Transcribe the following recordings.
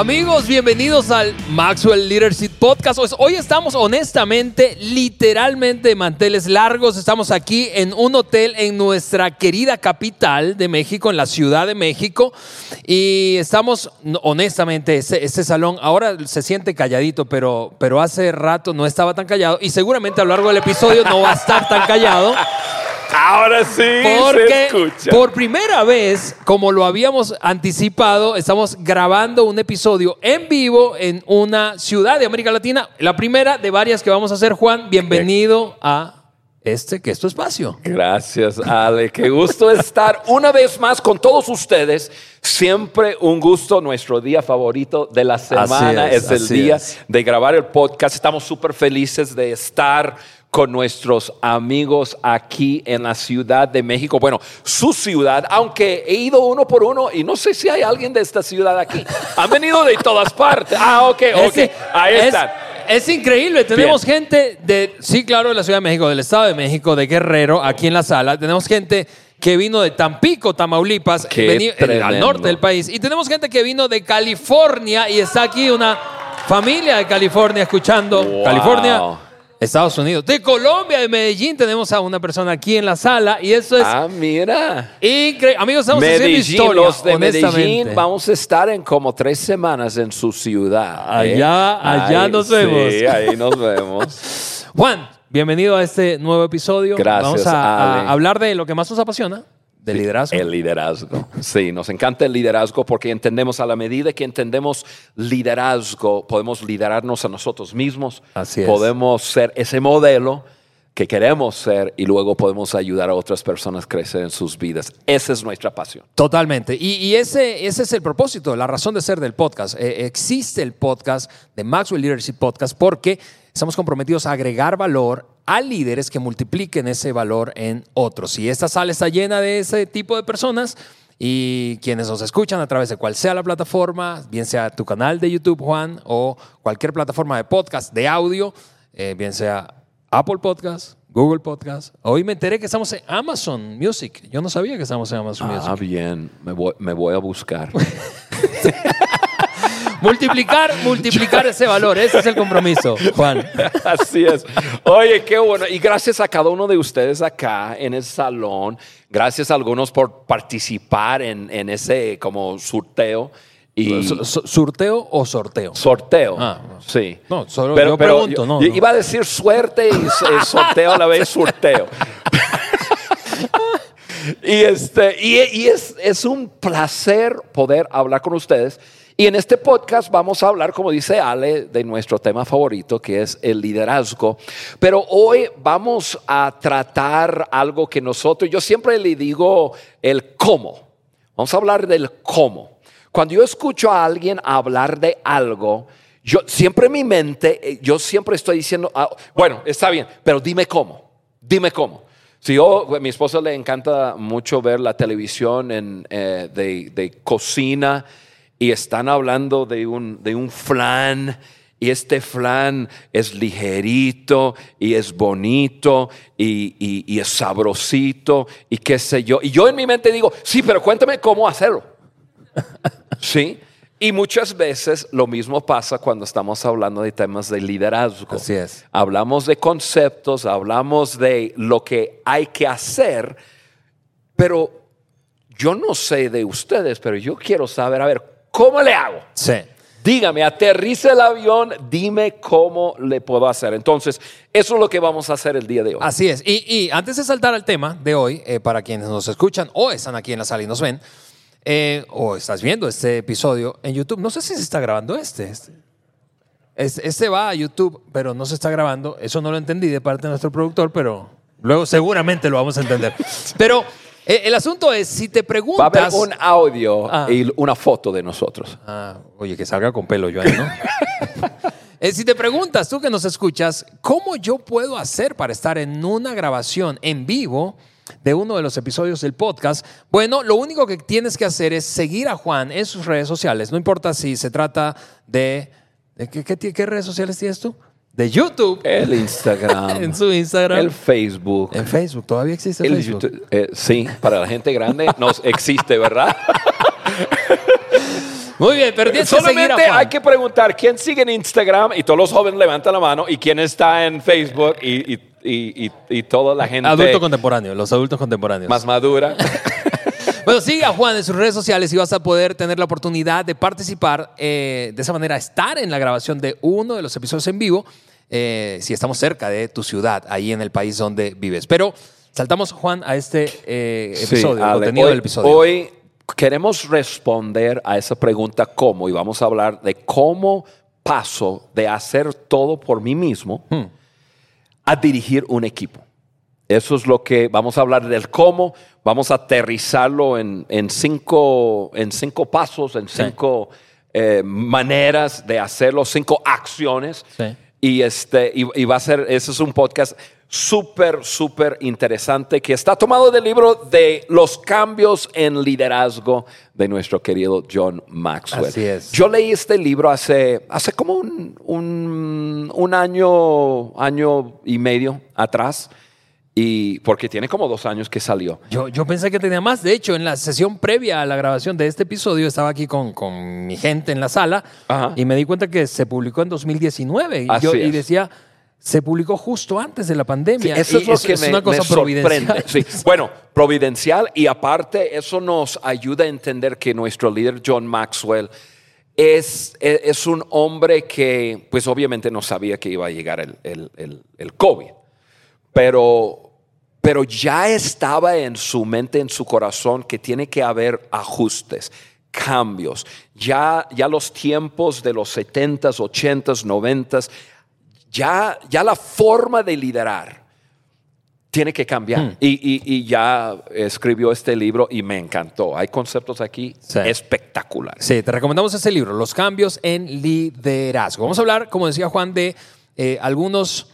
Amigos, bienvenidos al Maxwell Leadership Podcast. Pues, Hoy estamos honestamente, literalmente de manteles largos. Estamos aquí en un hotel en nuestra querida capital de México, en la Ciudad de México. Y estamos, honestamente, este, este salón ahora se siente calladito, pero, pero hace rato no estaba tan callado. Y seguramente a lo largo del episodio no va a estar tan callado. Ahora sí se Porque escucha. por primera vez, como lo habíamos anticipado, estamos grabando un episodio en vivo en una ciudad de América Latina. La primera de varias que vamos a hacer, Juan. Bienvenido a este que es tu espacio. Gracias, Ale. Qué gusto estar una vez más con todos ustedes. Siempre un gusto. Nuestro día favorito de la semana es, es, el día es. de grabar el podcast. Estamos súper felices de estar con nuestros amigos aquí en la Ciudad de México. Bueno, su ciudad, aunque he ido uno por uno y no sé si hay alguien de esta ciudad aquí. Han venido de todas partes. Ah, ok, ok. Es- Ahí es- están. Es increíble, tenemos gente de, sí, claro, de la Ciudad de México, del Estado de México, de Guerrero, aquí en la sala. Tenemos gente que vino de Tampico, Tamaulipas, vení- eh, al norte del país. Y tenemos gente que vino de California y está aquí una familia de California escuchando. Wow. California, Estados Unidos. De Colombia, de Medellín, tenemos a una persona aquí en la sala y eso es Ah, mira. increíble. Amigos, estamos haciendo Medellín, historia, los de. Medellín, vamos a estar en como tres semanas en su ciudad. ¿eh? Allá- allá nos vemos. Sí, ahí nos vemos. Juan, bienvenido a este nuevo episodio. Gracias, Vamos a, hablar de lo que más nos apasiona, del liderazgo. El liderazgo. Sí, nos encanta el liderazgo porque entendemos a la medida que entendemos liderazgo, podemos liderarnos a nosotros mismos. Así es. Podemos ser ese modelo que queremos ser y luego podemos ayudar a otras personas a crecer en sus vidas. Esa es nuestra pasión. Totalmente. Y, y ese, ese es el propósito, la razón de ser del podcast. Eh, existe el podcast de Maxwell Leadership Podcast porque estamos comprometidos a agregar valor a líderes que multipliquen ese valor en otros. Y esta sala está llena de ese tipo de personas. Y quienes nos escuchan a través de cual sea la plataforma, bien sea tu canal de YouTube, Juan, o cualquier plataforma de podcast, de audio, eh, bien sea Apple Podcast, Google Podcast. Hoy me enteré que estamos en Amazon Music. Yo no sabía que estamos en Amazon Music. Ah, bien, me voy, me voy a buscar. Multiplicar, multiplicar ese valor. Ese es el compromiso, Juan. Así es. Oye, qué bueno. Y gracias a cada uno de ustedes acá en el salón. Gracias a algunos por participar en, en ese como sorteo. Y Su- su- ¿Surteo o sorteo? sorteo. Ah, sí. no, solo yo pregunto, no, yo no. Iba a decir suerte y s- sorteo a la vez sorteo. y este, y, y es, es un placer poder hablar con ustedes. Y en este podcast vamos a hablar, como dice Ale, de nuestro tema favorito, que es el liderazgo. Pero hoy vamos a tratar algo que nosotros, yo siempre le digo el cómo. Vamos a hablar del cómo. Cuando yo escucho a alguien hablar de algo, yo siempre en mi mente, eh, yo siempre estoy diciendo, ah, bueno, está bien, pero dime cómo, dime cómo. Si yo, a mi esposa le encanta mucho ver la televisión en, eh, de, de cocina y están hablando de un, de un flan y este flan es ligerito y es bonito y, y- y es sabrosito y qué sé yo. Y yo en mi mente digo, sí, pero cuéntame cómo hacerlo. Sí. Y muchas veces lo mismo pasa cuando estamos hablando de temas de liderazgo. Así es. Hablamos de conceptos, hablamos de lo que hay que hacer, pero yo no sé de ustedes, pero yo quiero saber, a ver, ¿cómo le hago? Sí. Dígame, aterriza el avión, dime cómo le puedo hacer. Entonces, eso es lo que vamos a hacer el día de hoy. Así es. Y, y antes de saltar al tema de hoy, eh, para quienes nos escuchan o están aquí en la sala y nos ven, eh, o estás viendo este episodio en YouTube, no sé si se está grabando este. Este, Es- este va a YouTube, pero no se está grabando. Eso no lo entendí de parte de nuestro productor, pero luego seguramente lo vamos a entender. Pero eh, el asunto es, si te Va a preguntas... haber un audio Ah. y una foto de nosotros. Ah, oye, que salga con pelo yo ahí, ¿no? Eh, si te preguntas, tú que nos escuchas, ¿cómo yo puedo hacer para estar en una grabación en vivo de uno de los episodios del podcast? Bueno, lo único que tienes que hacer es seguir a Juan en sus redes sociales. No importa si se trata de... ¿qué, qué redes sociales tienes tú? De YouTube, El Instagram. en su Instagram, El Facebook. en Facebook. ¿Todavía existe El Facebook? YouTube, eh, sí, para la gente grande nos existe, ¿verdad? Muy bien, pero tienes que seguir a Solamente hay que preguntar quién sigue en Instagram y todos los jóvenes levantan la mano y quién está en Facebook y, y- y- y- y toda la gente Adulto contemporáneo, los adultos contemporáneos. más madura. Bueno, sigue a Juan en sus redes sociales y vas a poder tener la oportunidad de participar, eh, de esa manera estar en la grabación de uno de los episodios en vivo, eh, si estamos cerca de tu ciudad, ahí en el país donde vives. Pero saltamos, Juan, a este eh, Sí, episodio, Ale, contenido hoy, del episodio. Hoy queremos responder a esa pregunta cómo y vamos a hablar de cómo paso de hacer todo por mí mismo Hmm. a dirigir un equipo. Eso es lo que vamos a hablar del cómo. Vamos a aterrizarlo en, en cinco, en cinco pasos, en Sí. cinco eh, maneras de hacerlo, cinco acciones. Sí. Y, este, y, y va a ser, ese es un podcast súper, súper interesante que está tomado del libro de los cambios en liderazgo de nuestro querido John Maxwell. Así es. Yo leí este libro hace, hace como un, un, un año, año y medio atrás, y porque tiene como dos años que salió. Yo, yo pensé que tenía más. De hecho, en la sesión previa a la grabación de este episodio, estaba aquí con, con mi gente en la sala Ajá. y me di cuenta que se publicó en 2019. Y, yo, y decía, se publicó justo antes de la pandemia. Eso Y es lo que me, una cosa me sorprende. providencial. Sí. Bueno, providencial y aparte eso nos ayuda a entender que nuestro líder John Maxwell es, es, es un hombre que pues obviamente no sabía que iba a llegar el, el- el- el COVID, pero, pero ya estaba en su mente, en su corazón que tiene que haber ajustes. Cambios. Ya, ya los tiempos de los 70s, 80s, 90s, ya, ya la forma de liderar tiene que cambiar. Hmm. Y, y- y ya escribió este libro y me encantó. Hay conceptos aquí Sí. espectaculares. Sí, te recomendamos ese libro, Los cambios en liderazgo. Vamos a hablar, como decía Juan, de eh, algunos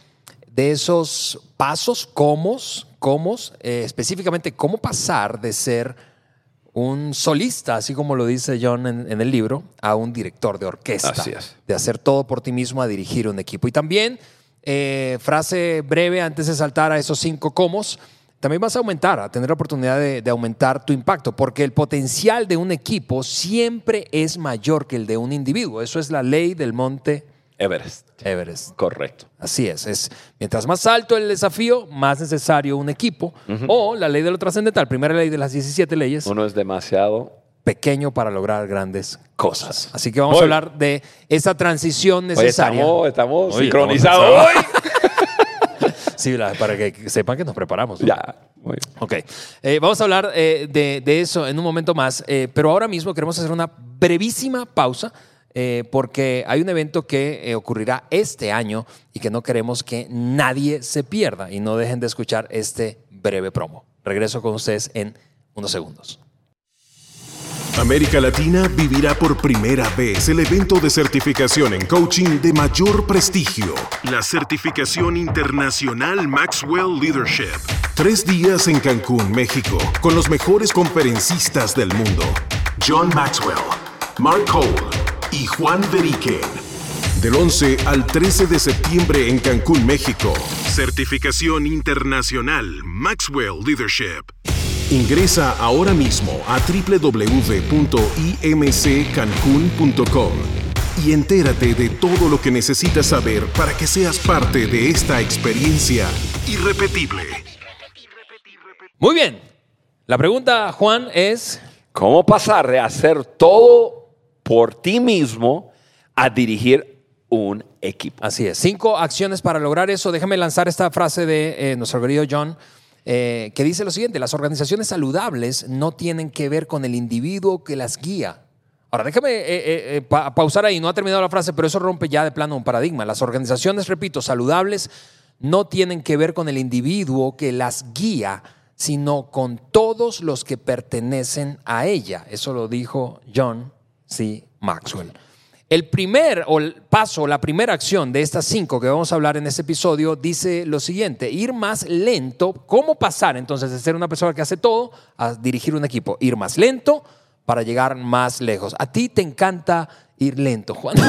de esos pasos, cómo, cómo eh, específicamente cómo pasar de ser un solista, así como lo dice John en, en el libro, a un director de orquesta. Así es. De hacer todo por ti mismo a dirigir un equipo. Y también, eh, frase breve antes de saltar a esos cinco comos, también vas a aumentar, a tener la oportunidad de, de aumentar tu impacto, porque el potencial de un equipo siempre es mayor que el de un individuo. Eso es la ley del monte Everest. Everest. Correcto. Así es, es mientras más alto el desafío, más necesario un equipo. O la ley de lo trascendental, primera ley de las 17 leyes, Uno es demasiado. pequeño para lograr grandes cosas. Cosas. Así que vamos a hablar de esa transición necesaria. estamos, estamos sincronizados. Sí, la- para que sepan que nos preparamos. ¿no? ya. Muy bien. Ok, Eh, vamos a hablar eh, de, de eso en un momento más, eh, pero ahora mismo queremos hacer una brevísima pausa eh, porque hay un evento que eh, ocurrirá este año y que no queremos que nadie se pierda y no dejen de escuchar este breve promo. Regreso con ustedes en unos segundos. América Latina vivirá por primera vez el evento de certificación en coaching de mayor prestigio, la certificación internacional Maxwell Leadership. Tres días en Cancún, México, con los mejores conferencistas del mundo. John Maxwell, Mark Cole y Juan Veriken. Del 11 al 13 de septiembre en Cancún, México. Certificación internacional Maxwell Leadership. Ingresa ahora mismo a www.imccancun.com y entérate de todo lo que necesitas saber para que seas parte de esta experiencia irrepetible. Muy bien, la pregunta, Juan, es... ¿Cómo pasar de hacer todo por ti mismo a dirigir un equipo? Así es. Cinco acciones para lograr eso. Déjame lanzar esta frase de eh, nuestro querido John, eh, que dice lo siguiente: las organizaciones saludables no tienen que ver con el individuo que las guía. Ahora, déjame eh, pa- pausar ahí. No ha terminado la frase, pero eso rompe ya de plano un paradigma. Las organizaciones, repito, saludables no tienen que ver con el individuo que las guía, sino con todos los que pertenecen a ella. Eso lo dijo John C. Maxwell. El primer o el paso, la primera acción de estas cinco que vamos a hablar en este episodio dice lo siguiente, ir más lento. ¿Cómo pasar entonces de ser una persona que hace todo a dirigir un equipo? Ir más lento para llegar más lejos. A ti te encanta ir lento, Juan.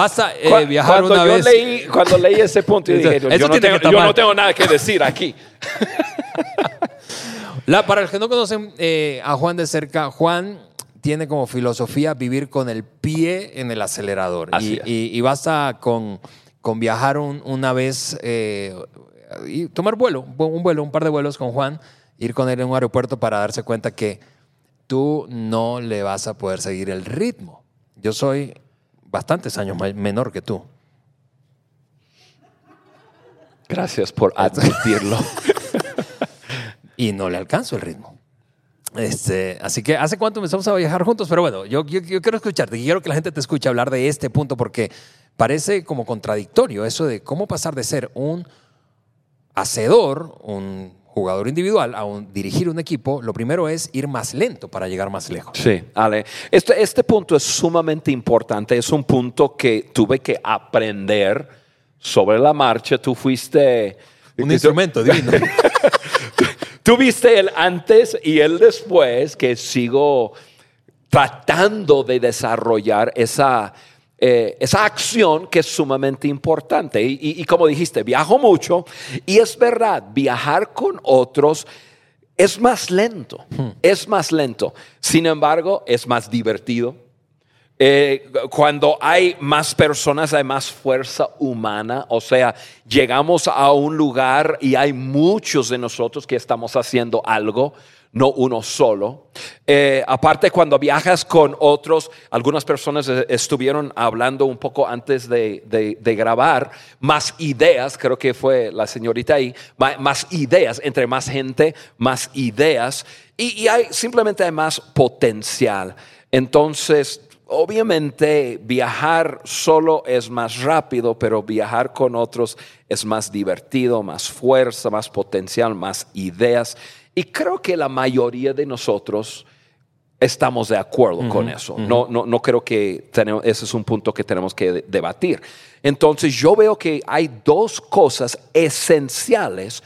O sea, eh, viajar cuando una yo vez. Leí, cuando leí ese punto, yo dije, yo, tengo, no tengo nada que decir aquí. La, para los que no conocen eh, a Juan de cerca, Juan tiene como filosofía vivir con el pie en el acelerador. Así y, y- y basta con, con viajar un- una vez eh, y tomar vuelo, un vuelo, un par de vuelos con Juan, ir con él en un aeropuerto para darse cuenta que tú no le vas a poder seguir el ritmo. Yo soy bastantes años menor que tú. Gracias por admitirlo. y no le alcanzo el ritmo. Este, así que, ¿hace cuánto empezamos a viajar juntos? Pero bueno, yo, yo, yo quiero escucharte, y quiero que la gente te escuche hablar de este punto porque parece como contradictorio eso de cómo pasar de ser un hacedor, un jugador individual, a un, dirigir un equipo. Lo primero es ir más lento para llegar más lejos. Sí, Ale. Este, este punto es sumamente importante. Es un punto que tuve que aprender sobre la marcha. Tú fuiste... Un instrumento divino. Tú viste el antes y el después que sigo tratando de desarrollar esa, eh, esa acción que es sumamente importante. Y, y- y como dijiste, viajo mucho y es verdad, viajar con otros es más lento, es más lento. Sin embargo, es más divertido. Eh, cuando hay más personas, hay más fuerza humana. O sea, llegamos a un lugar y hay muchos de nosotros que estamos haciendo algo, no uno solo. Eh, aparte, cuando viajas con otros, algunas personas eh, estuvieron hablando un poco antes de, de- grabar, más ideas, creo que fue la señorita ahí, más ideas, entre más gente, más ideas. Y, y hay, simplemente hay más potencial. Entonces, Obviamente viajar solo es más rápido, pero viajar con otros es más divertido, más fuerza, más potencial, más ideas. Y creo que la mayoría de nosotros estamos de acuerdo con eso. no, no, no creo que tenemos, ese es un punto que tenemos que de- debatir. Entonces yo veo que hay dos cosas esenciales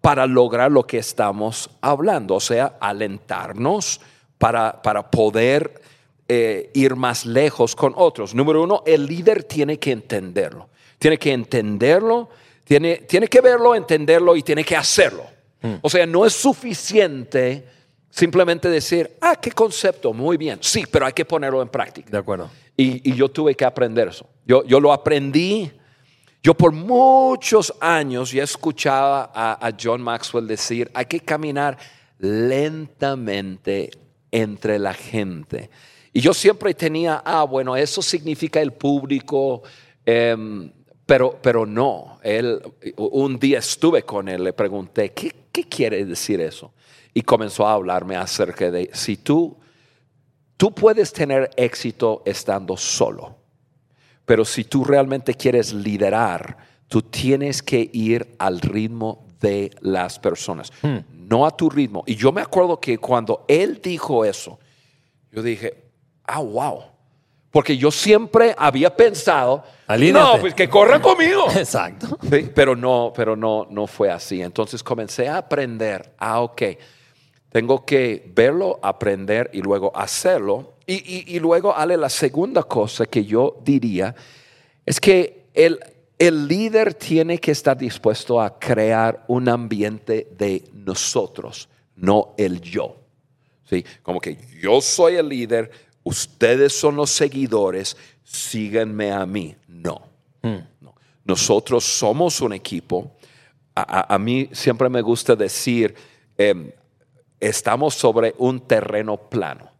para lograr lo que estamos hablando, o sea, alentarnos para, para poder eh, ir más lejos con otros. Número uno, el líder tiene que entenderlo. Tiene que entenderlo, tiene, tiene que verlo, entenderlo y tiene que hacerlo. O sea, no es suficiente simplemente decir, ah, qué concepto, muy bien. Sí, pero hay que ponerlo en práctica. De acuerdo. Y, y yo tuve que aprender eso. Yo, yo lo aprendí. Yo por muchos años ya escuchaba a, a John Maxwell decir, hay que caminar lentamente entre la gente. Y yo siempre tenía, ah, bueno, eso significa el público, em, pero, pero no. Él, un día estuve con él, le pregunté, ¿qué, qué quiere decir eso? Y comenzó a hablarme acerca de, si tú Tú puedes tener éxito estando solo, pero si tú realmente quieres liderar, tú tienes que ir al ritmo de las personas, no a tu ritmo. Y yo me acuerdo que cuando él dijo eso, yo dije, ah, wow. Porque yo siempre había pensado, Alíneate. no, pues que corran conmigo. Exacto. Sí, pero no, pero no, no fue así. Entonces comencé a aprender, ah, ok, tengo que verlo, aprender y luego hacerlo. Y, y- y luego, Ale, la segunda cosa que yo diría es que el, el líder tiene que estar dispuesto a crear un ambiente de nosotros, no el yo. ¿sí? Como que yo soy el líder, ustedes son los seguidores, síganme a mí. No, no. Nosotros somos un equipo. A, a- a mí siempre me gusta decir, em, estamos sobre un terreno plano.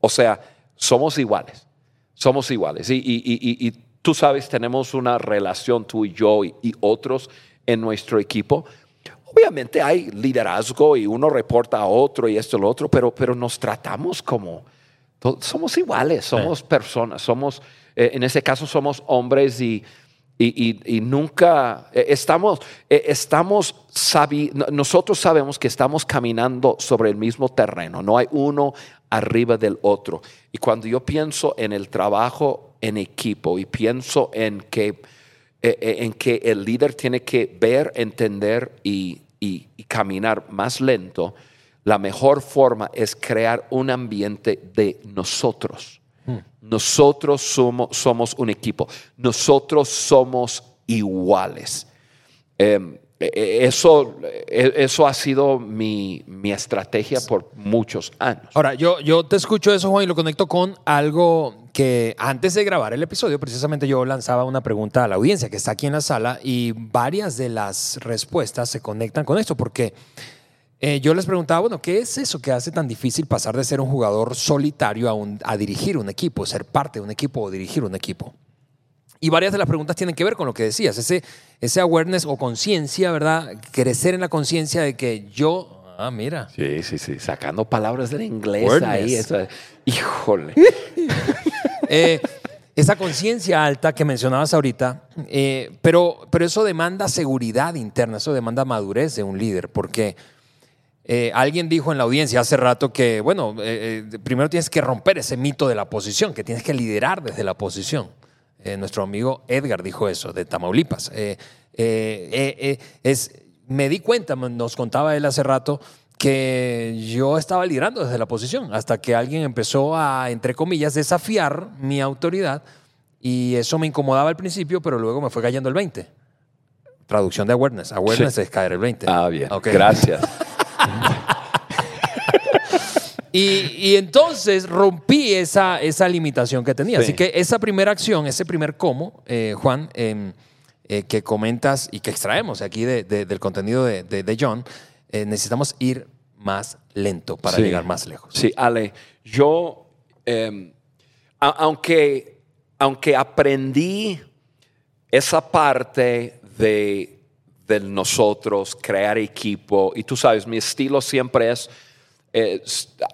O sea, somos iguales, somos iguales. Y, y- y- y- y tú sabes, tenemos una relación tú y yo y, y otros en nuestro equipo. Obviamente hay liderazgo y uno reporta a otro y esto y lo otro, pero, pero nos tratamos como, somos iguales, somos personas, somos, eh, en ese caso somos hombres y, y, y- y nunca eh, estamos, eh, estamos sabi- no- nosotros sabemos que estamos caminando sobre el mismo terreno, no hay uno arriba del otro. Y cuando yo pienso en el trabajo en equipo y pienso en que, eh, en que el líder tiene que ver, entender y- y caminar más lento, la mejor forma es crear un ambiente de nosotros. Nosotros somos, somos un equipo. Nosotros somos iguales. Eh, eh, eso, eh, eso ha sido mi, mi estrategia por muchos años. Ahora, yo, yo te escucho eso, Juan, y lo conecto con algo que antes de grabar el episodio, precisamente yo lanzaba una pregunta a la audiencia que está aquí en la sala y varias de las respuestas se conectan con esto, porque eh, yo les preguntaba, bueno, ¿qué es eso que hace tan difícil pasar de ser un jugador solitario a, un- a dirigir un equipo, ser parte de un equipo o dirigir un equipo? Y varias de las preguntas tienen que ver con lo que decías, ese, ese awareness o conciencia, ¿verdad? Crecer en la conciencia de que yo, ah, mira, Sí, sí, sí, sacando palabras del inglés ahí. eso- híjole. Eh, esa conciencia alta que mencionabas ahorita, eh, pero, pero eso demanda seguridad interna, eso demanda madurez de un líder, porque eh, alguien dijo en la audiencia hace rato que, bueno, eh, eh, primero tienes que romper ese mito de la posición, que tienes que liderar desde la posición. Eh, nuestro amigo Edgar dijo eso, de Tamaulipas. Es, me di cuenta, nos contaba él hace rato, que yo estaba liderando desde la posición, hasta que alguien empezó a, entre comillas, desafiar mi autoridad y eso me incomodaba al principio, pero luego me fue cayendo el 20. Traducción de awareness. Awareness Sí. es caer el 20. Ah, bien. Ok. Gracias. Y, y entonces rompí esa, esa limitación que tenía. Sí. Así que esa primera acción, ese primer cómo, eh, Juan, em, eh, que comentas y que extraemos aquí de- de- del contenido de, John, eh, necesitamos ir más lento para Sí. llegar más lejos. Sí, Ale, yo, a- aunque, aunque aprendí esa parte de, de nosotros, crear equipo, y tú sabes, mi estilo siempre es, eh,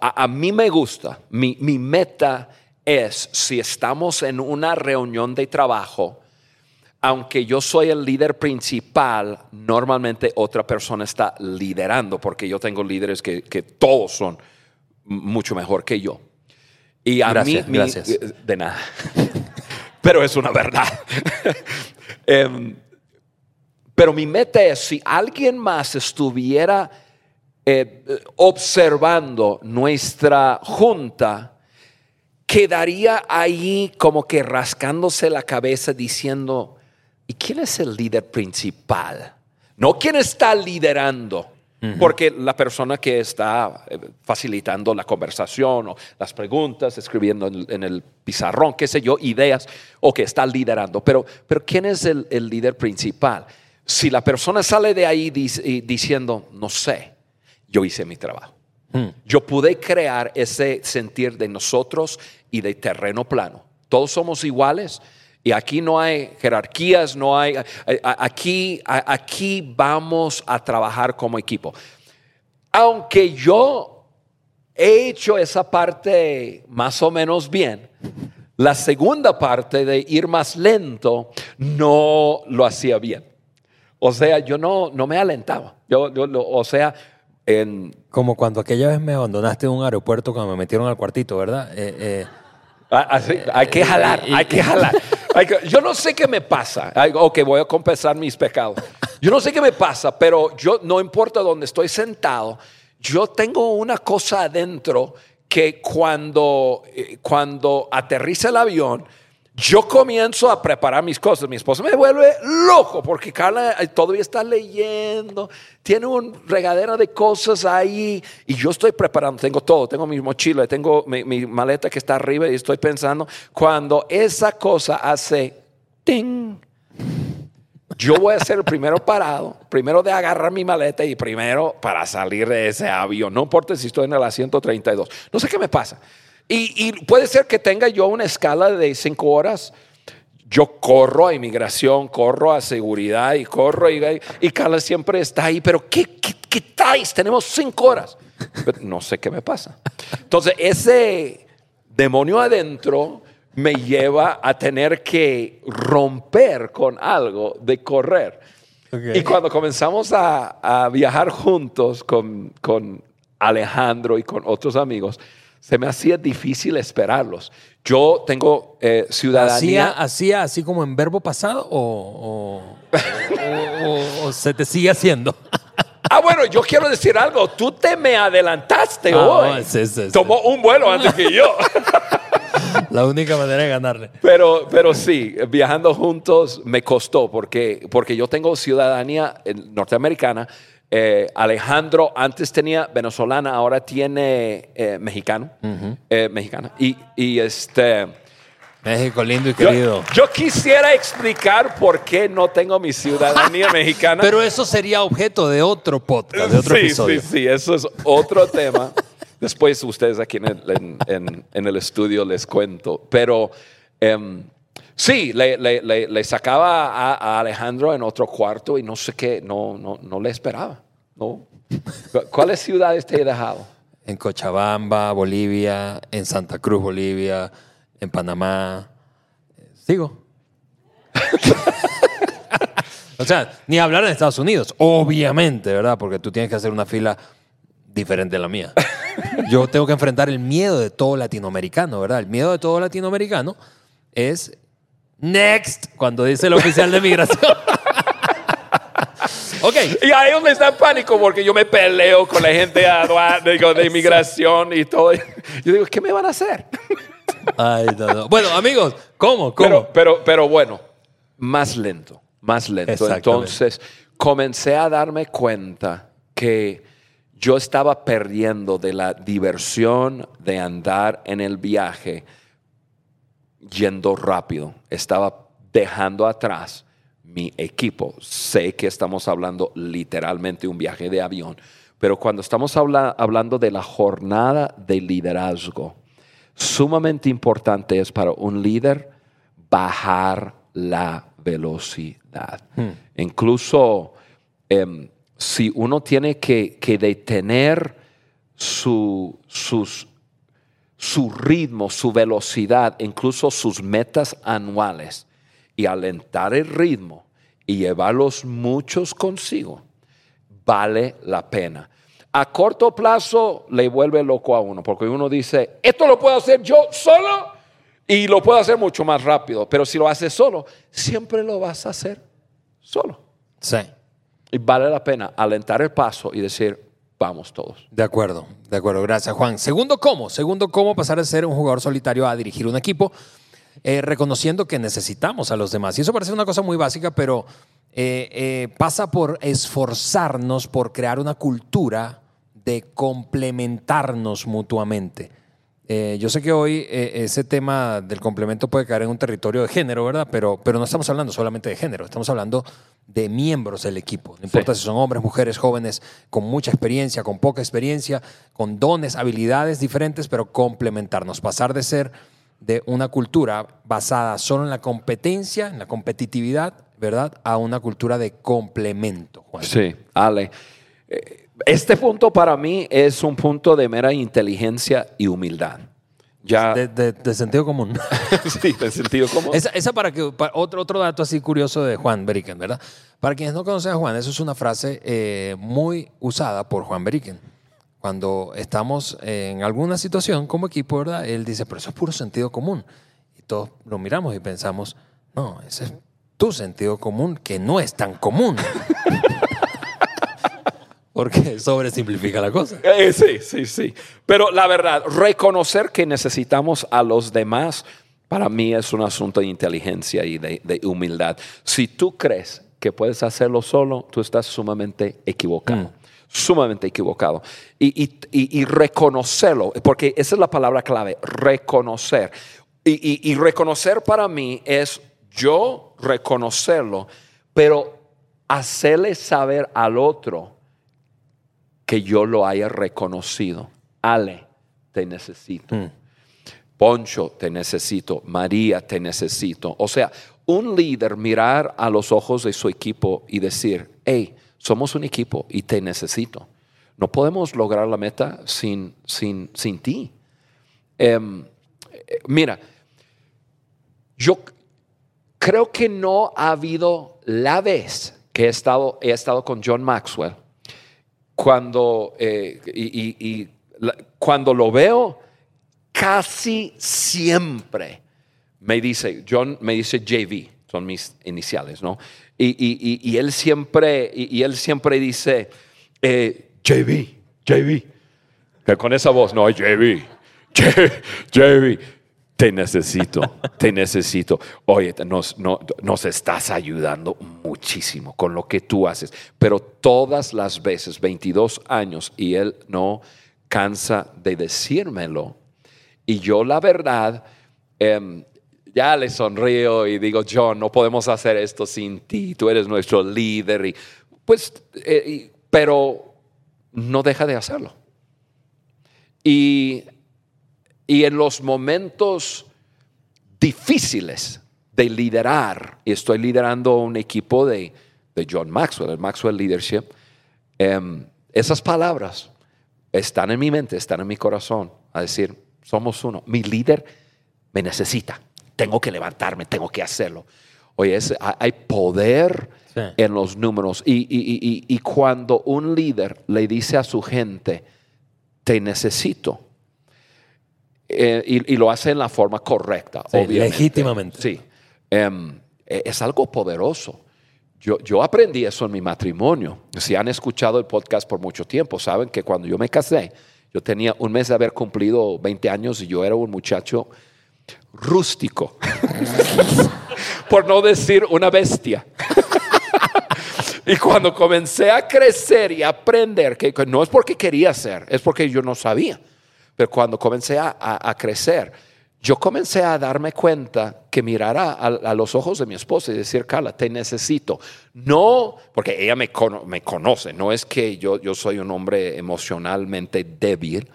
a, a mí me gusta, mi, mi meta es, si estamos en una reunión de trabajo, aunque yo soy el líder principal, normalmente otra persona está liderando, porque yo tengo líderes que, que todos son mucho mejor que yo. Y a Gracias, mí, gracias. de nada. Pero es una verdad. Em, pero mi meta es, si alguien más estuviera eh, observando nuestra junta, quedaría ahí como que rascándose la cabeza diciendo, ¿y quién es el líder principal? No quién está liderando, porque la persona que está eh, facilitando la conversación o las preguntas, escribiendo en, en el pizarrón, qué sé yo, ideas, o que está liderando, pero, pero ¿quién es el, el líder principal? Si la persona sale de ahí diciendo, no sé, yo hice mi trabajo. Yo pude crear ese sentir de nosotros y de terreno plano. Todos somos iguales y aquí no hay jerarquías, no hay. Aquí, aquí vamos a trabajar como equipo. Aunque yo he hecho esa parte más o menos bien, la segunda parte de ir más lento no lo hacía bien. O sea, yo no, no me alentaba. Yo, yo lo- o sea, en, Como cuando aquella vez me abandonaste en un aeropuerto cuando me metieron al cuartito, ¿verdad? Eh, eh, Ah, así, hay que jalar, y- hay que jalar. Hay que- yo no sé qué me pasa. Ok, voy a confesar mis pecados. Yo no sé qué me pasa, pero yo no importa dónde estoy sentado, yo tengo una cosa adentro que cuando, eh, cuando aterriza el avión, yo comienzo a preparar mis cosas. Mi esposa me vuelve loco porque Carla eh, todavía está leyendo, tiene un regadera de cosas ahí y yo estoy preparando, tengo todo, tengo mi mochila, tengo mi, mi maleta que está arriba y estoy pensando, cuando esa cosa hace ting, yo voy a ser el primero parado, primero de agarrar mi maleta y primero para salir de ese avión. No importa si estoy en el asiento 32. No sé qué me pasa. Y, y puede ser que tenga yo una escala de cinco horas. Yo corro a inmigración, corro a seguridad y corro y, y Carla siempre está ahí. Pero ¿qué, qué, qué traes? Tenemos cinco horas. Pero no sé qué me pasa. Entonces ese demonio adentro me lleva a tener que romper con algo de correr. Ok. Y cuando comenzamos a, a viajar juntos con, con Alejandro y con otros amigos, se me hacía difícil esperarlos. Yo tengo eh, ¿Hacía, ciudadanía. ¿Hacía así como en verbo pasado o, o- o- o- o se te sigue haciendo? Ah, bueno, yo quiero decir algo. Tú te me adelantaste Ah, hoy. sí, sí, sí. Tomó un vuelo antes que yo. La única manera de ganarle. Pero, pero sí, viajando juntos me costó porque, porque yo tengo ciudadanía norteamericana. Eh, Alejandro antes tenía venezolana, ahora tiene eh, mexicano, eh, mexicana. Y, y este, México lindo y querido. yo quisiera explicar por qué no tengo mi ciudadanía mexicana. Pero eso sería objeto de otro podcast, de otro sí, episodio. sí, sí, eso es otro tema. Después ustedes aquí en el, en- en- en el estudio les cuento. Pero em, sí, le, le- le- sacaba a, Alejandro en otro cuarto y no sé qué, no, no, no le esperaba. No. ¿Cu- ¿Cuáles ciudades te he dejado? En Cochabamba, Bolivia, en Santa Cruz, Bolivia, en Panamá. Sigo. o sea, ni hablar en Estados Unidos, obviamente, ¿verdad? Porque tú tienes que hacer una fila diferente a la mía. Yo tengo que enfrentar el miedo de todo latinoamericano, ¿verdad? El miedo de todo latinoamericano es next cuando dice el oficial de migración. ok, Y ahí donde está en pánico porque yo me peleo con la gente de, aduana, de inmigración y todo. Yo digo, ¿qué me van a hacer? Ay, no, no. Bueno, amigos, ¿cómo? ¿Cómo? Pero, pero, pero bueno, más lento, más lento. Entonces comencé a darme cuenta que yo estaba perdiendo de la diversión de andar en el viaje yendo rápido. Estaba dejando atrás mi equipo. Sé que estamos hablando literalmente de un viaje de avión, pero cuando estamos habla- hablando de la jornada de liderazgo, sumamente importante es para un líder bajar la velocidad. Incluso em, si uno tiene que, que detener su, sus, su ritmo, su velocidad, incluso sus metas anuales y alentar el ritmo y llevarlos muchos consigo, vale la pena. A corto plazo le vuelve loco a uno, porque uno dice, esto lo puedo hacer yo solo y lo puedo hacer mucho más rápido, pero si lo haces solo, siempre lo vas a hacer solo. Sí, Y vale la pena alentar el paso y decir, vamos todos. de acuerdo, de acuerdo. Gracias, Juan. Segundo, ¿cómo? Segundo, ¿cómo pasar de ser un jugador solitario a dirigir un equipo? Eh, reconociendo que necesitamos a los demás. Y eso parece una cosa muy básica, pero eh, eh, pasa por esforzarnos por crear una cultura de complementarnos mutuamente. Eh, yo sé que hoy eh, ese tema del complemento puede caer en un territorio de género, ¿verdad? Pero, pero no estamos hablando solamente de género, estamos hablando de miembros del equipo. No importa si son hombres, mujeres, jóvenes, con mucha experiencia, con poca experiencia, con dones, habilidades diferentes, pero complementarnos. Pasar de ser de una cultura basada solo en la competencia, en la competitividad, ¿verdad? A una cultura de complemento. Juan. Sí, Ale. eh, Este punto para mí es un punto de mera inteligencia y humildad. Ya, De, de- de sentido común. sí, de sentido común. Esa, esa para que para- otro, otro dato así curioso de Juan Beriken, ¿verdad? Para quienes no conocen a Juan, eso es una frase eh, muy usada por Juan Beriken. Cuando estamos en alguna situación como equipo, ¿verdad? Él dice, pero eso es puro sentido común. Y todos lo miramos y pensamos, no, ese es tu sentido común, que no es tan común. Porque sobresimplifica la cosa. Eh, sí, sí, sí. Pero la verdad, reconocer que necesitamos a los demás, para mí es un asunto de inteligencia y de, de humildad. Si tú crees que puedes hacerlo solo, tú estás sumamente equivocado. Sumamente equivocado. Y, y- y- y reconocerlo, porque esa es la palabra clave, reconocer. Y reconocer para mí es yo reconocerlo, pero hacerle saber al otro que yo lo haya reconocido. Ale, te necesito. Poncho, te necesito. María, te necesito. O sea, un líder mirar a los ojos de su equipo y decir, hey, somos un equipo y te necesito. No podemos lograr la meta sin, sin, sin ti. Em, eh, mira, yo creo que no ha habido la vez que he estado, he estado con John Maxwell cuando, eh, y, cuando lo veo, casi siempre me dice, John me dice JV, son mis iniciales, ¿no? Y, él siempre, y, él siempre dice, eh, JV, JV, que con esa voz, no, JV, JV, Te necesito, te necesito. Oye, nos, no- nos estás ayudando muchísimo con lo que tú haces, pero todas las veces, 22 años, y él no cansa de decírmelo. Y yo la verdad, em, ya le sonrío y digo, John, no podemos hacer esto sin ti, tú eres nuestro líder. Y, pues, eh, pero no deja de hacerlo. Y, y en los momentos difíciles de liderar, y estoy liderando un equipo de, de John Maxwell, el Maxwell Leadership, em, esas palabras están en mi mente, están en mi corazón, a decir, somos uno. Mi líder me necesita, tengo que levantarme, tengo que hacerlo. Oye, es- hay- poder Sí. en los números. Y, y- y- y- y cuando un líder le dice a su gente, te necesito, eh, y, y lo hace en la forma correcta, Sí, obviamente. legítimamente. Sí. Em, eh, es algo poderoso. Yo, yo aprendí eso en mi matrimonio. Si han escuchado el podcast por mucho tiempo, saben que cuando yo me casé, yo tenía un mes de haber cumplido 20 años y yo era un muchacho rústico. por no decir una bestia. y cuando comencé a crecer y a aprender, que no es porque quería ser, es porque yo no sabía. Pero cuando comencé a- a crecer, yo comencé a darme cuenta que mirara a, los ojos de mi esposa y decir, Carla, te necesito. No, porque ella me conoce, no es que yo, yo soy un hombre emocionalmente débil.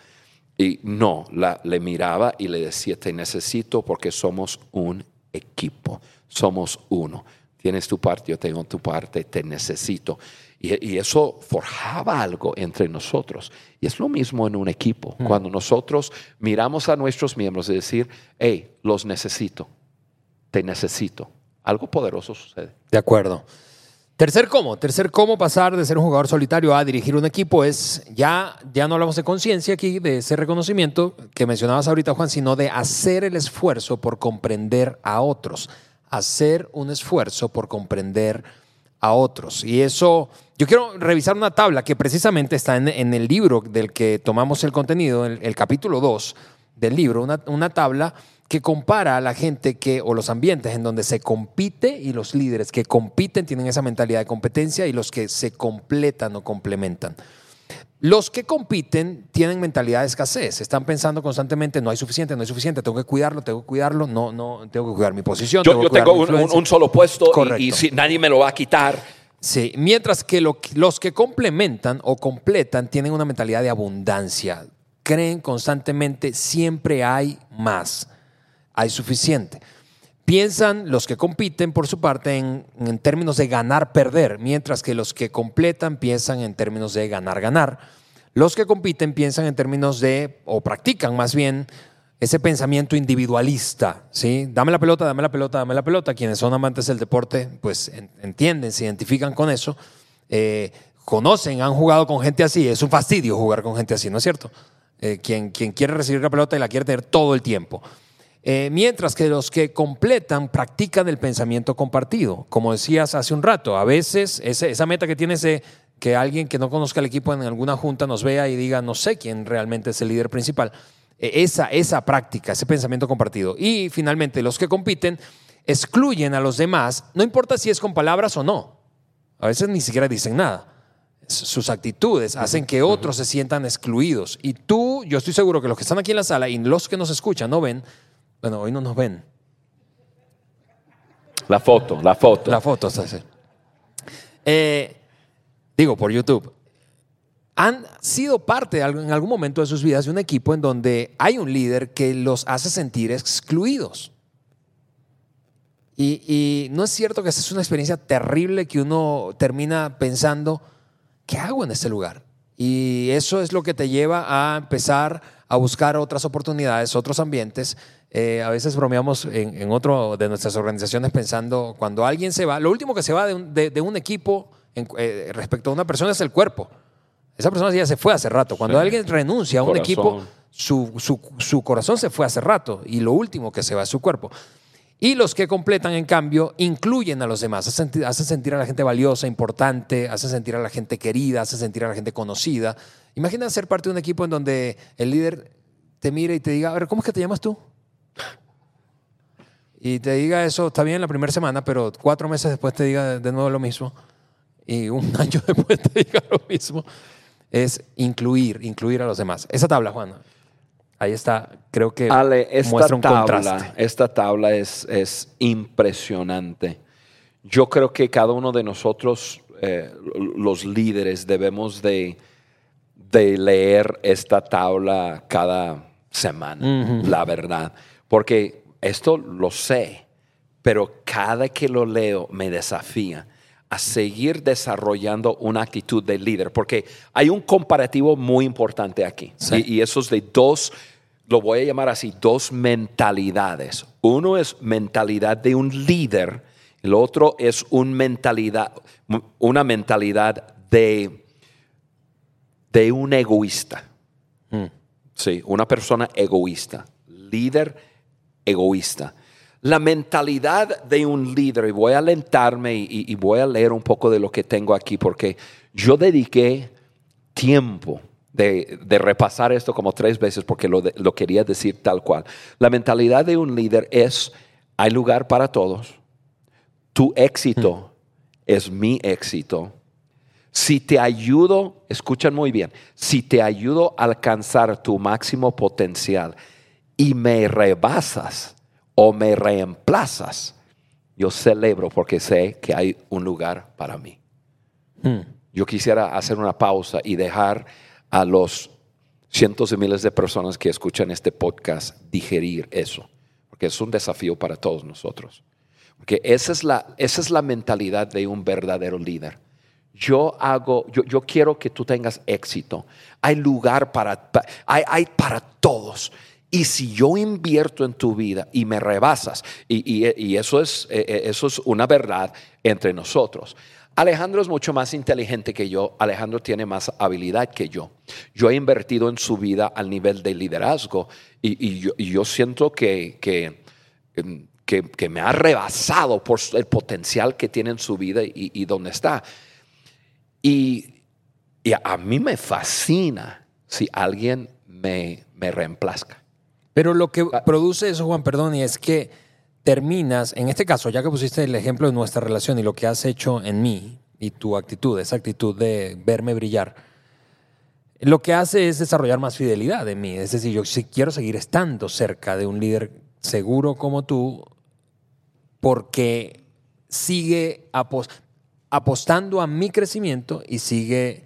Y no, la, le miraba y le decía, te necesito porque somos un equipo, somos uno. Tienes tu parte, yo tengo tu parte, te necesito. Y, y eso forjaba algo entre nosotros. Y es lo mismo en un equipo. Cuando nosotros miramos a nuestros miembros y decir, hey, los necesito, te necesito. Algo poderoso sucede. De acuerdo. Tercer cómo, tercer cómo pasar de ser un jugador solitario a dirigir un equipo es, ya, ya no hablamos de conciencia aquí, de ese reconocimiento que mencionabas ahorita, Juan, sino de hacer el esfuerzo por comprender a otros, hacer un esfuerzo por comprender a otros. Y eso, yo quiero revisar una tabla que precisamente está en, en el libro del que tomamos el contenido, el, el capítulo 2 del libro, una, una tabla que compara a la gente que, o los ambientes en donde se compite y los líderes que compiten tienen esa mentalidad de competencia y los que se completan o complementan. Los que compiten tienen mentalidad de escasez, están pensando constantemente, no hay suficiente, no hay suficiente, tengo que cuidarlo, tengo que cuidarlo, no, no, tengo que cuidar mi posición. Yo, tengo yo un, un- influencia. un solo puesto y- si nadie me lo va a quitar. Sí, mientras que lo- los que complementan o completan tienen una mentalidad de abundancia. Creen constantemente, siempre hay más, hay suficiente. Piensan los que compiten, por su parte, en, términos de ganar-perder, mientras que los que completan piensan en términos de ganar-ganar. Los que compiten piensan en términos de, o practican más bien, ese pensamiento individualista, ¿sí? Dame la pelota, dame la pelota, dame la pelota. Quienes son amantes del deporte, pues en- entienden, se identifican con eso, eh, conocen, han jugado con gente así. Es un fastidio jugar con gente así, ¿no es cierto? Eh, quien, quien quiere recibir la pelota y la quiere tener todo el tiempo. Eh, mientras que los que completan practican el pensamiento compartido. Como decías hace un rato, a veces esa meta que tienes de que alguien que no conozca el equipo en alguna junta nos vea y diga, no sé quién realmente es el líder principal. Eh, esa, esa práctica, ese pensamiento compartido. Y finalmente, los que compiten excluyen a los demás, no importa si es con palabras o no. A veces ni siquiera dicen nada. Sus actitudes hacen que otros se sientan excluidos. Y tú, yo estoy seguro que los que están aquí en la sala y los que nos escuchan no ven, bueno, hoy no nos ven. La foto, la foto. La foto así. Eh, digo, por YouTube. Han sido parte en algún momento de sus vidas de un equipo en donde hay un líder que los hace sentir excluidos. Y, y no es cierto que esa es una experiencia terrible que uno termina pensando, ¿qué hago en este lugar? Y eso es lo que te lleva a empezar a buscar otras oportunidades, otros ambientes. Eh, a veces bromeamos en, en otro de nuestras organizaciones pensando, cuando alguien se va, lo último que se va de un, de- de un equipo en- eh, respecto a una persona es el cuerpo. Esa persona ya se fue hace rato. Cuando Sí. alguien renuncia a un Corazón. equipo, su, su- su corazón se fue hace rato y lo último que se va es su cuerpo. Y los que completan, en cambio, incluyen a los demás, hacen sentir, hacen sentir a la gente valiosa, importante, hacen sentir a la gente querida, hacen sentir a la gente conocida. Imagina ser parte de un equipo en donde el líder te mire y te diga, a ver, ¿cómo es que te llamas tú? Y te diga eso, está bien la primera semana, pero cuatro meses después te diga de nuevo lo mismo y un año después te diga lo mismo, es incluir, incluir a los demás. Esa tabla, Juan, ahí está, creo que Ale, esta muestra un tabla, contraste. esta tabla es, es impresionante. Yo creo que cada uno de nosotros, eh, los líderes, debemos de, de leer esta tabla cada semana, la verdad. Porque esto lo sé, pero cada que lo leo me desafía a seguir desarrollando una actitud de líder, porque hay un comparativo muy importante aquí. Sí. Y, y eso es de dos, lo voy a llamar así, dos mentalidades. Uno es mentalidad de un líder, el otro es un mentalidad, una mentalidad de, de un egoísta. Mm. Sí, una persona egoísta, líder egoísta. La mentalidad de un líder, y voy a alentarme y, voy a leer un poco de lo que tengo aquí, porque yo dediqué tiempo de, de repasar esto como tres veces, porque lo, de- lo quería decir tal cual. La mentalidad de un líder es, hay lugar para todos, tu éxito es mi éxito. Si te ayudo, escuchan muy bien, si te ayudo a alcanzar tu máximo potencial y me rebasas o me reemplazas, yo celebro porque sé que hay un lugar para mí. Mm. Yo quisiera hacer una pausa y dejar a los cientos de miles de personas que escuchan este podcast digerir eso, porque es un desafío para todos nosotros. Porque esa es la, esa es la mentalidad de un verdadero líder. Yo hago, yo, yo quiero que tú tengas éxito. Hay lugar para, pa- hay, hay para todos. Y si yo invierto en tu vida y me rebasas, y, y- eso, es, eh, eh, eso es una verdad entre nosotros. Alejandro es mucho más inteligente que yo. Alejandro tiene más habilidad que yo. Yo he invertido en su vida al nivel de liderazgo y, y yo, siento que, em, que, que me ha rebasado por el potencial que tiene en su vida y, y donde está. Y, y a mí me fascina si alguien me, me reemplazca. Pero lo que produce eso, Juan, perdón, y es que terminas, en este caso, ya que pusiste el ejemplo de nuestra relación y lo que has hecho en mí y tu actitud, esa actitud de verme brillar, lo que hace es desarrollar más fidelidad en mí. Es decir, yo sí quiero seguir estando cerca de un líder seguro como tú porque sigue apos- apostando a mi crecimiento y sigue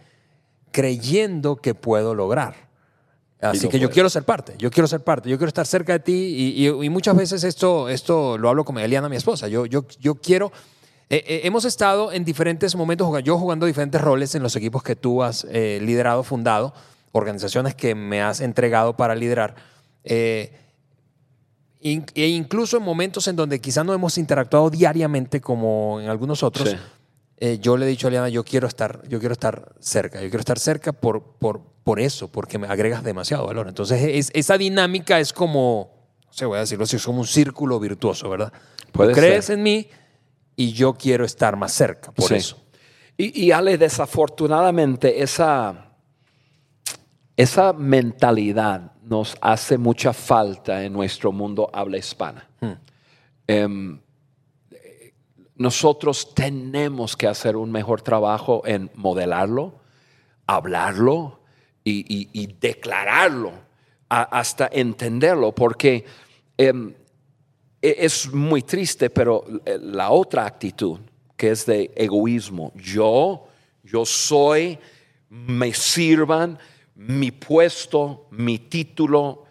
creyendo que puedo lograr. Así lo que yo quiero ser parte, yo quiero ser parte, yo quiero estar cerca de ti y, y- y muchas veces esto, esto lo hablo con Eliana, mi esposa. Yo, yo, yo quiero, eh, eh, hemos estado en diferentes momentos, yo jugando diferentes roles en los equipos que tú has eh, liderado, fundado, organizaciones que me has entregado para liderar. eh, in- e incluso en momentos en donde quizás no hemos interactuado diariamente como en algunos otros, Sí. eh, yo le he dicho a Eliana, yo quiero estar, yo quiero estar cerca, yo quiero estar cerca por, por, por eso, porque me agregas demasiado valor. Entonces, es- esa dinámica es como, no sé, voy a decirlo así, es como un círculo virtuoso, ¿verdad? Puede Tú crees ser. en mí y yo quiero estar más cerca, por Sí. eso. Y, y Ale, desafortunadamente, esa, esa mentalidad nos hace mucha falta en nuestro mundo habla hispana. Em, eh, nosotros tenemos que hacer un mejor trabajo en modelarlo, hablarlo y, y- y declararlo a- hasta entenderlo, porque em, e- es muy triste, pero eh, la otra actitud, que es de egoísmo, yo, yo soy, me sirvan, mi puesto, mi título,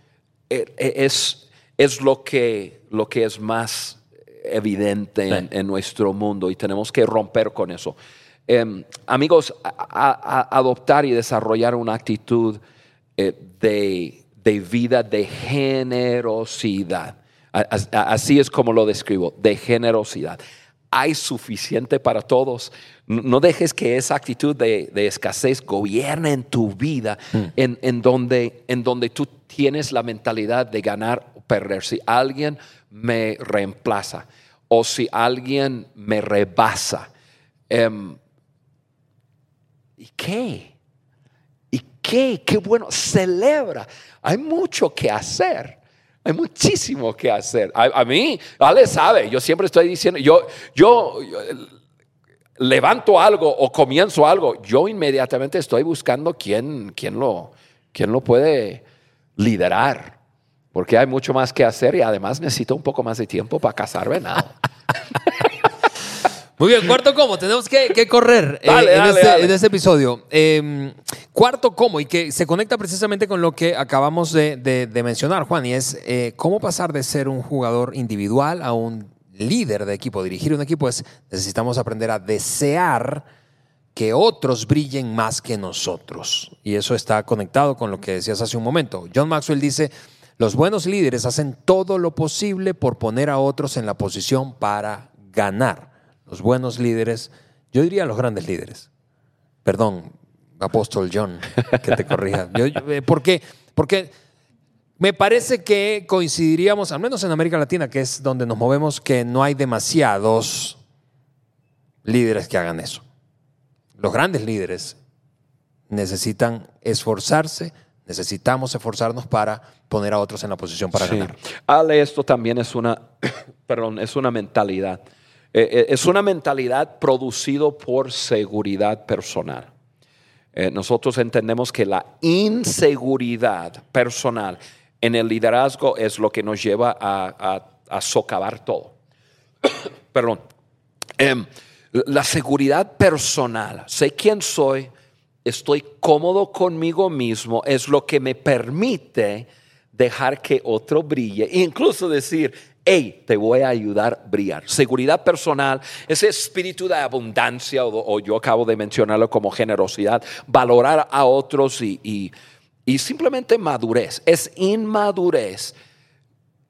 eh, eh, es, es lo, que, lo que es más evidente en, en nuestro mundo y tenemos que romper con eso. Em, amigos, a- a- a- adoptar y desarrollar una actitud eh, de, de vida de generosidad. Así es como lo describo, de generosidad. Hay suficiente para todos. No dejes que esa actitud de, de escasez gobierne en tu vida, en, en donde, en donde tú tienes la mentalidad de ganar o perder. Si alguien me reemplaza o si alguien me rebasa, em, ¿y qué? ¿Y qué? Qué bueno, celebra. Hay mucho que hacer. Hay muchísimo que hacer. A, mí, Ale sabe, yo siempre estoy diciendo, yo, yo, levanto algo o comienzo algo, yo inmediatamente estoy buscando quién, quién, lo, quién lo puede liderar. Porque hay mucho más que hacer y además necesito un poco más de tiempo para cazar venado. Muy bien, cuarto como, tenemos que, que correr eh, Dale, en, este, dale. en este episodio. Eh, cuarto como, y que se conecta precisamente con lo que acabamos de, de- de mencionar, Juan, y es eh, cómo pasar de ser un jugador individual a un líder de equipo. Dirigir un equipo es, necesitamos aprender a desear que otros brillen más que nosotros. Y eso está conectado con lo que decías hace un momento. John Maxwell dice, los buenos líderes hacen todo lo posible por poner a otros en la posición para ganar. Los buenos líderes, yo diría los grandes líderes. Perdón, apóstol John, que te corrija. Yo- yo, eh, ¿Por qué? Porque me parece que coincidiríamos, al menos en América Latina, que es donde nos movemos, que no hay demasiados líderes que hagan eso. Los grandes líderes necesitan esforzarse, necesitamos esforzarnos para poner a otros en la posición para Sí. ganar. Ale, esto también es una, perdón, es una mentalidad. Eh, eh, es una mentalidad producido por seguridad personal. Eh, nosotros entendemos que la inseguridad personal en el liderazgo es lo que nos lleva a, socavar todo. Perdón. Em, la seguridad personal, sé quién soy, estoy cómodo conmigo mismo, es lo que me permite dejar que otro brille, incluso decir, hey, te voy a ayudar a brillar. Seguridad personal, ese espíritu de abundancia, o, o yo acabo de mencionarlo como generosidad, valorar a otros y, y- y simplemente madurez. Es inmadurez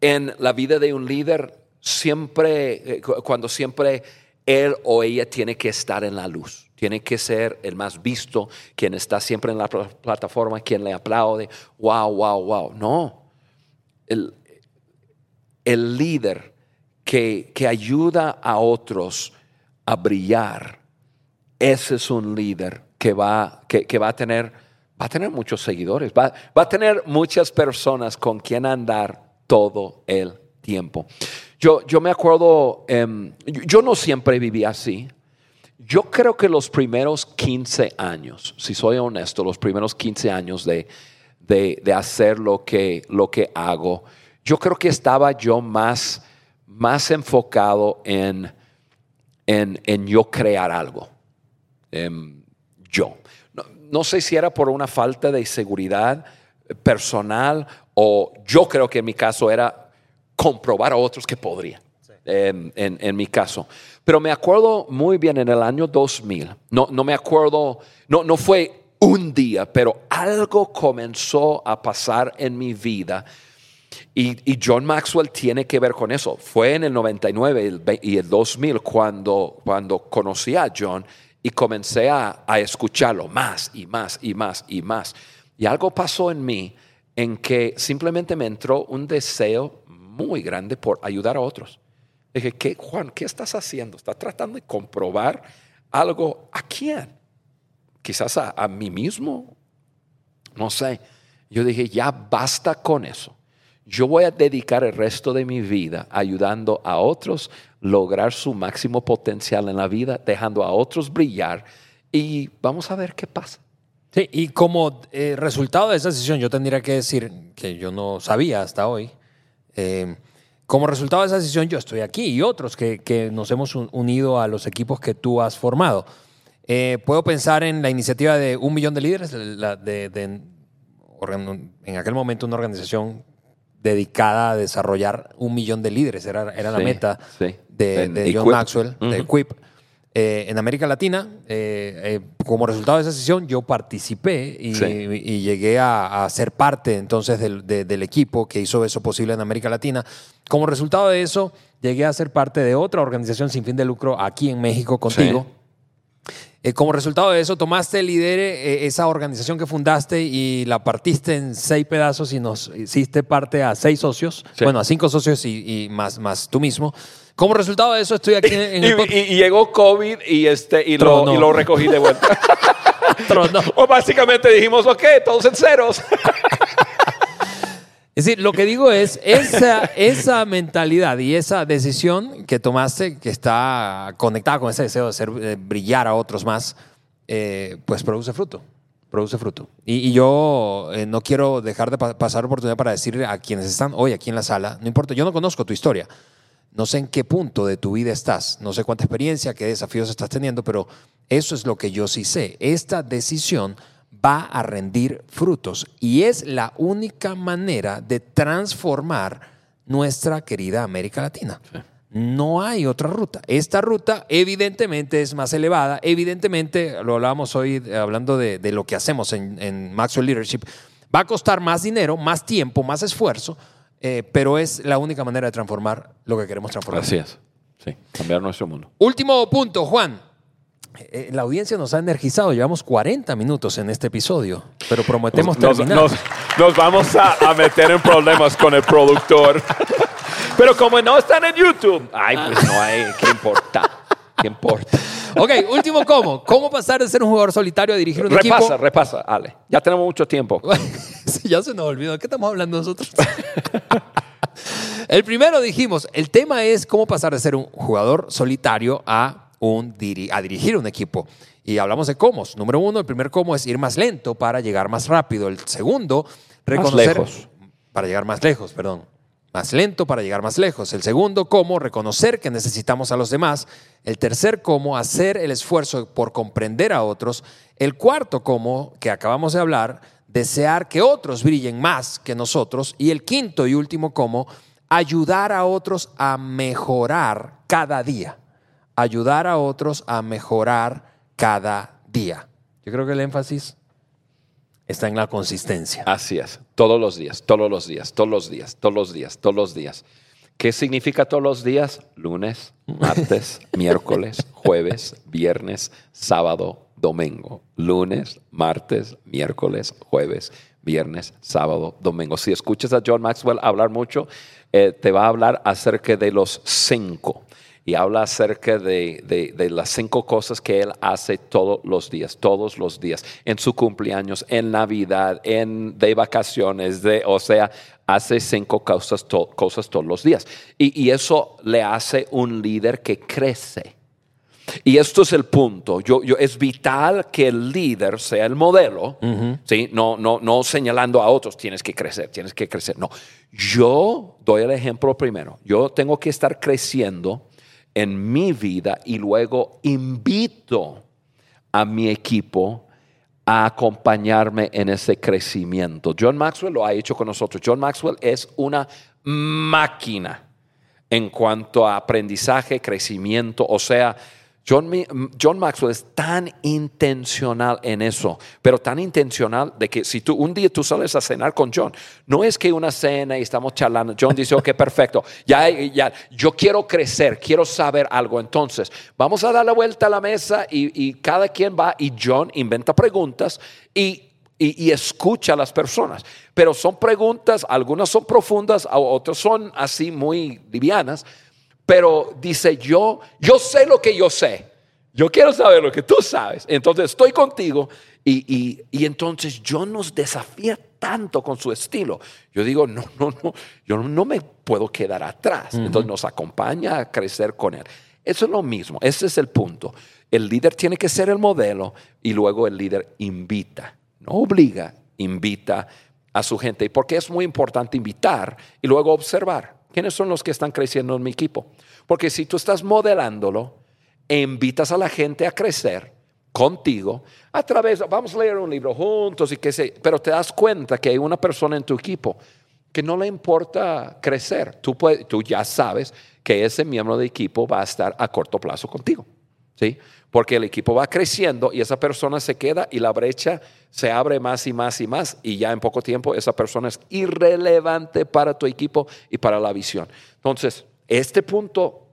en la vida de un líder siempre, eh, cu- cuando siempre él o ella tiene que estar en la luz, tiene que ser el más visto, quien está siempre en la pl- plataforma, quien le aplaude, wow, wow, wow. No, el, el líder que, que ayuda a otros a brillar, ese es un líder que va, que, que va a tener, va a tener muchos seguidores, va, va a tener muchas personas con quien andar todo el tiempo. Yo, yo me acuerdo, em, yo, no siempre viví así. Yo creo que los primeros 15 años, si soy honesto, los primeros 15 años de, de, de hacer lo que, lo que hago, yo creo que estaba yo más, más enfocado en, en, en yo crear algo. Em, yo. No, no sé si era por una falta de seguridad personal o yo creo que en mi caso era comprobar a otros que podría. En, en- en mi caso. Pero me acuerdo muy bien en el año 2000, no, no me acuerdo, no, no fue un día, pero algo comenzó a pasar en mi vida y, John Maxwell tiene que ver con eso. Fue en el 99 el ve- y el 2000 cuando, cuando conocí a John y comencé a, a escucharlo más y más y más y más. Y algo pasó en mí en que simplemente me entró un deseo muy grande por ayudar a otros. Dije, ¿qué, Juan, ¿qué estás haciendo? ¿Estás tratando de comprobar algo a quién? Quizás a, a mí mismo, no sé. Yo dije, ya basta con eso. Yo voy a dedicar el resto de mi vida ayudando a otros lograr su máximo potencial en la vida, dejando a otros brillar y vamos a ver qué pasa. Sí, y como eh, resultado de esa decisión, yo tendría que decir que yo no sabía hasta hoy. eh, como resultado de esa decisión, yo estoy aquí y otros que, nos hemos un- unido a los equipos que tú has formado. Eh, puedo pensar en la iniciativa de un millón de líderes, en aquel momento una organización dedicada a desarrollar un millón de líderes, era, era la Sí, meta sí. de, de John. Maxwell, de Ujú. Equip. Eh, en América Latina, eh, eh, como resultado de esa sesión, yo participé y, Sí. y llegué a, a ser parte entonces del, de- del equipo que hizo eso posible en América Latina. Como resultado de eso, llegué a ser parte de otra organización sin fin de lucro aquí en México contigo. Eh, como resultado de eso, tomaste, lidere eh, esa organización que fundaste y la partiste en seis pedazos y nos hiciste parte a seis socios, Sí. bueno, a cinco socios y, y más, más tú mismo. Como resultado de eso, estoy aquí en, en Y, el y- y llegó COVID y, este, y, lo, lo recogí de vuelta. O básicamente dijimos, ok, todos en ceros. Es decir, lo que digo es, esa, mentalidad y esa decisión que tomaste, que está conectada con ese deseo de hacer de brillar a otros más, eh, pues produce fruto. Produce fruto. Y, y yo eh, no quiero dejar de pa- pasar oportunidad para decir a quienes están hoy aquí en la sala, no importa, yo no conozco tu historia, no sé en qué punto de tu vida estás, no sé cuánta experiencia, qué desafíos estás teniendo, pero eso es lo que yo sí sé. Esta decisión va a rendir frutos y es la única manera de transformar nuestra querida América Latina. No hay otra ruta. Esta ruta evidentemente es más elevada, evidentemente, lo hablábamos hoy eh, hablando de, de lo que hacemos en, en Maxwell Leadership, va a costar más dinero, más tiempo, más esfuerzo, eh, pero es la única manera de transformar lo que queremos transformar. Así es. Sí, cambiar nuestro mundo. Último punto, Juan. Eh, La audiencia nos ha energizado, llevamos 40 minutos en este episodio, pero prometemos nos, terminar. nos- nos vamos a, a meter en problemas con el productor. Pero como no están en YouTube, ay, pues no hay, ¿qué importa? ¿Qué importa? Ok, último cómo. ¿Cómo pasar de ser un jugador solitario a dirigir un Repasa, equipo? repasa, Ale. Ya tenemos mucho tiempo. Sí, ya se nos olvidó. ¿De qué estamos hablando nosotros? el primero dijimos, el tema es cómo pasar de ser un jugador solitario a, un a dirigir un equipo. Y hablamos de cómo. Número uno, el primer cómo es ir más lento para llegar más rápido. El segundo, reconocer... lejos. Para llegar más lejos, perdón. Más lento para llegar más lejos. El segundo, cómo reconocer que necesitamos a los demás. El tercer, cómo hacer el esfuerzo por comprender a otros. El cuarto, cómo, que acabamos de hablar, desear que otros brillen más que nosotros. Y el quinto y último, cómo ayudar a otros a mejorar cada día. Ayudar a otros a mejorar cada día. Yo creo que el énfasis está en la consistencia. Así es. Todos los días, todos los días, todos los días, todos los días, todos los días. ¿Qué significa todos los días? Lunes, martes, miércoles, jueves, viernes, sábado, domingo. Lunes, martes, miércoles, jueves, viernes, sábado, domingo. Si escuchas a John Maxwell hablar mucho, eh, te va a hablar acerca de los cinco y habla acerca de, de- de las cinco cosas que él hace todos los días, todos los días, en su cumpleaños, en Navidad, en de vacaciones, de, o sea, hace cinco cosas, to- cosas todos los días. Y, y eso le hace un líder que crece. Y esto es el punto. Yo, yo, es vital que el líder sea el modelo, ¿sí? no, no, no señalando a otros, tienes que crecer, tienes que crecer. No, yo doy el ejemplo primero. Yo tengo que estar creciendo en mi vida y luego invito a mi equipo a acompañarme en ese crecimiento. John Maxwell lo ha hecho con nosotros. John Maxwell es una máquina en cuanto a aprendizaje, crecimiento, o sea, John, John Maxwell es tan intencional en eso, pero tan intencional de que si tú un día tú sales a cenar con John, no es que una cena y estamos charlando, John dice, ok, perfecto, ya, ya, yo quiero crecer, quiero saber algo, entonces vamos a dar la vuelta a la mesa y, y cada quien va y John inventa preguntas y y, y escucha a las personas. Pero son preguntas, algunas son profundas, otras son así muy livianas, pero dice yo, yo sé lo que yo sé. Yo quiero saber lo que tú sabes. Entonces estoy contigo y, y- y entonces yo nos desafía tanto con su estilo. Yo digo, no, no, no, yo no me puedo quedar atrás. Entonces nos acompaña a crecer con él. Eso es lo mismo, ese es el punto. El líder tiene que ser el modelo y luego el líder invita, no obliga, invita a su gente. Y porque es muy importante invitar y luego observar quiénes son los que están creciendo en mi equipo. Porque si tú estás modelándolo invitas a la gente a crecer contigo a través, vamos a leer un libro juntos y qué sé, pero te das cuenta que hay una persona en tu equipo que no le importa crecer. Tú, puedes- tú ya sabes que ese miembro de equipo va a estar a corto plazo contigo. ¿Sí? Porque el equipo va creciendo y esa persona se queda y la brecha se abre más y más y más y ya en poco tiempo esa persona es irrelevante para tu equipo y para la visión. Entonces, este punto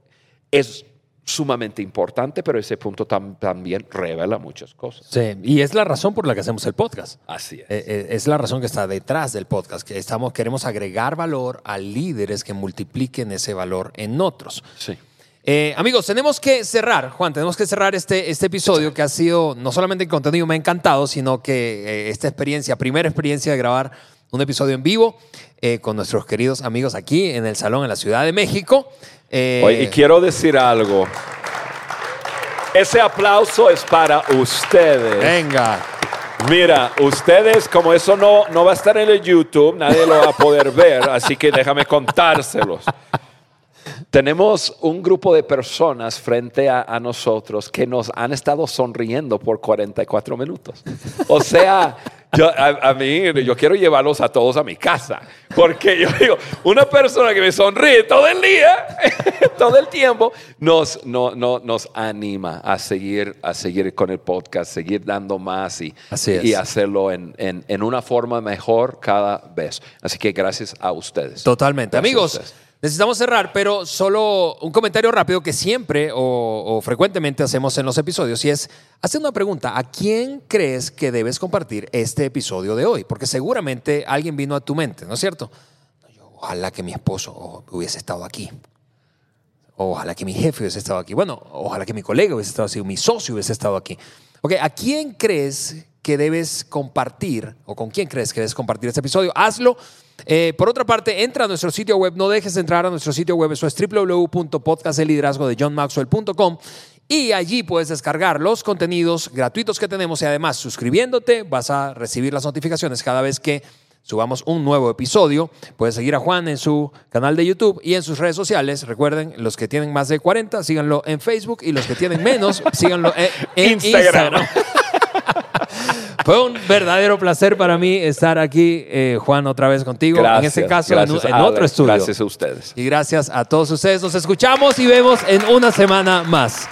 es sumamente importante, pero ese punto tam- también revela muchas cosas. Sí, y es la razón por la que hacemos el podcast. Así es. Eh, eh, Es la razón que está detrás del podcast, que estamos, queremos agregar valor a líderes que multipliquen ese valor en otros. Sí. Eh, amigos, tenemos que cerrar, Juan, tenemos que cerrar este, este episodio que ha sido, no solamente el contenido me ha encantado, sino que eh, esta experiencia, primera experiencia de grabar un episodio en vivo eh, con nuestros queridos amigos aquí en el salón en la Ciudad de México. Oye, y quiero decir algo. Ese aplauso es para ustedes. venga. Mira, ustedes, como eso no, no va a estar en el YouTube, nadie lo va a poder ver, así que déjame contárselos. Tenemos un grupo de personas frente a, a nosotros que nos han estado sonriendo por 44 minutos. O sea, yo, a, a mí, yo quiero llevarlos a todos a mi casa. Porque yo digo, una persona que me sonríe todo el día, todo el tiempo, nos, no, no, nos anima a seguir, a seguir con el podcast, seguir dando más y, y hacerlo en, en- en una forma mejor cada vez. Así que gracias a ustedes. Totalmente. Gracias Amigos, ustedes. Necesitamos cerrar, pero solo un comentario rápido que siempre o, o frecuentemente hacemos en los episodios y es hacer una pregunta. ¿A quién crees que debes compartir este episodio de hoy? Porque seguramente alguien vino a tu mente, ¿no es cierto? Ojalá que mi esposo hubiese estado aquí. Ojalá que mi jefe hubiese estado aquí. Bueno, ojalá que mi colega hubiese estado aquí, mi socio hubiese estado aquí. Ok, ¿a quién crees que debes compartir o con quién crees que debes compartir este episodio? Hazlo. Eh, por otra parte, entra a nuestro sitio web. No dejes de entrar a nuestro sitio web. Eso es www.podcasteliderazgo de johnmaxwell.com. Y allí puedes descargar los contenidos gratuitos que tenemos y además suscribiéndote vas a recibir las notificaciones cada vez que subamos un nuevo episodio. Puedes seguir a Juan en su canal de YouTube y en sus redes sociales. Recuerden, los que tienen más de 40, síganlo en Facebook y los que tienen menos, síganlo en, en Instagram. Instagram. Fue un verdadero placer para mí estar aquí, eh, Juan, otra vez contigo. en este caso, en, en Ale, otro estudio. Gracias a ustedes. Y gracias a todos ustedes. Nos escuchamos y vemos en una semana más.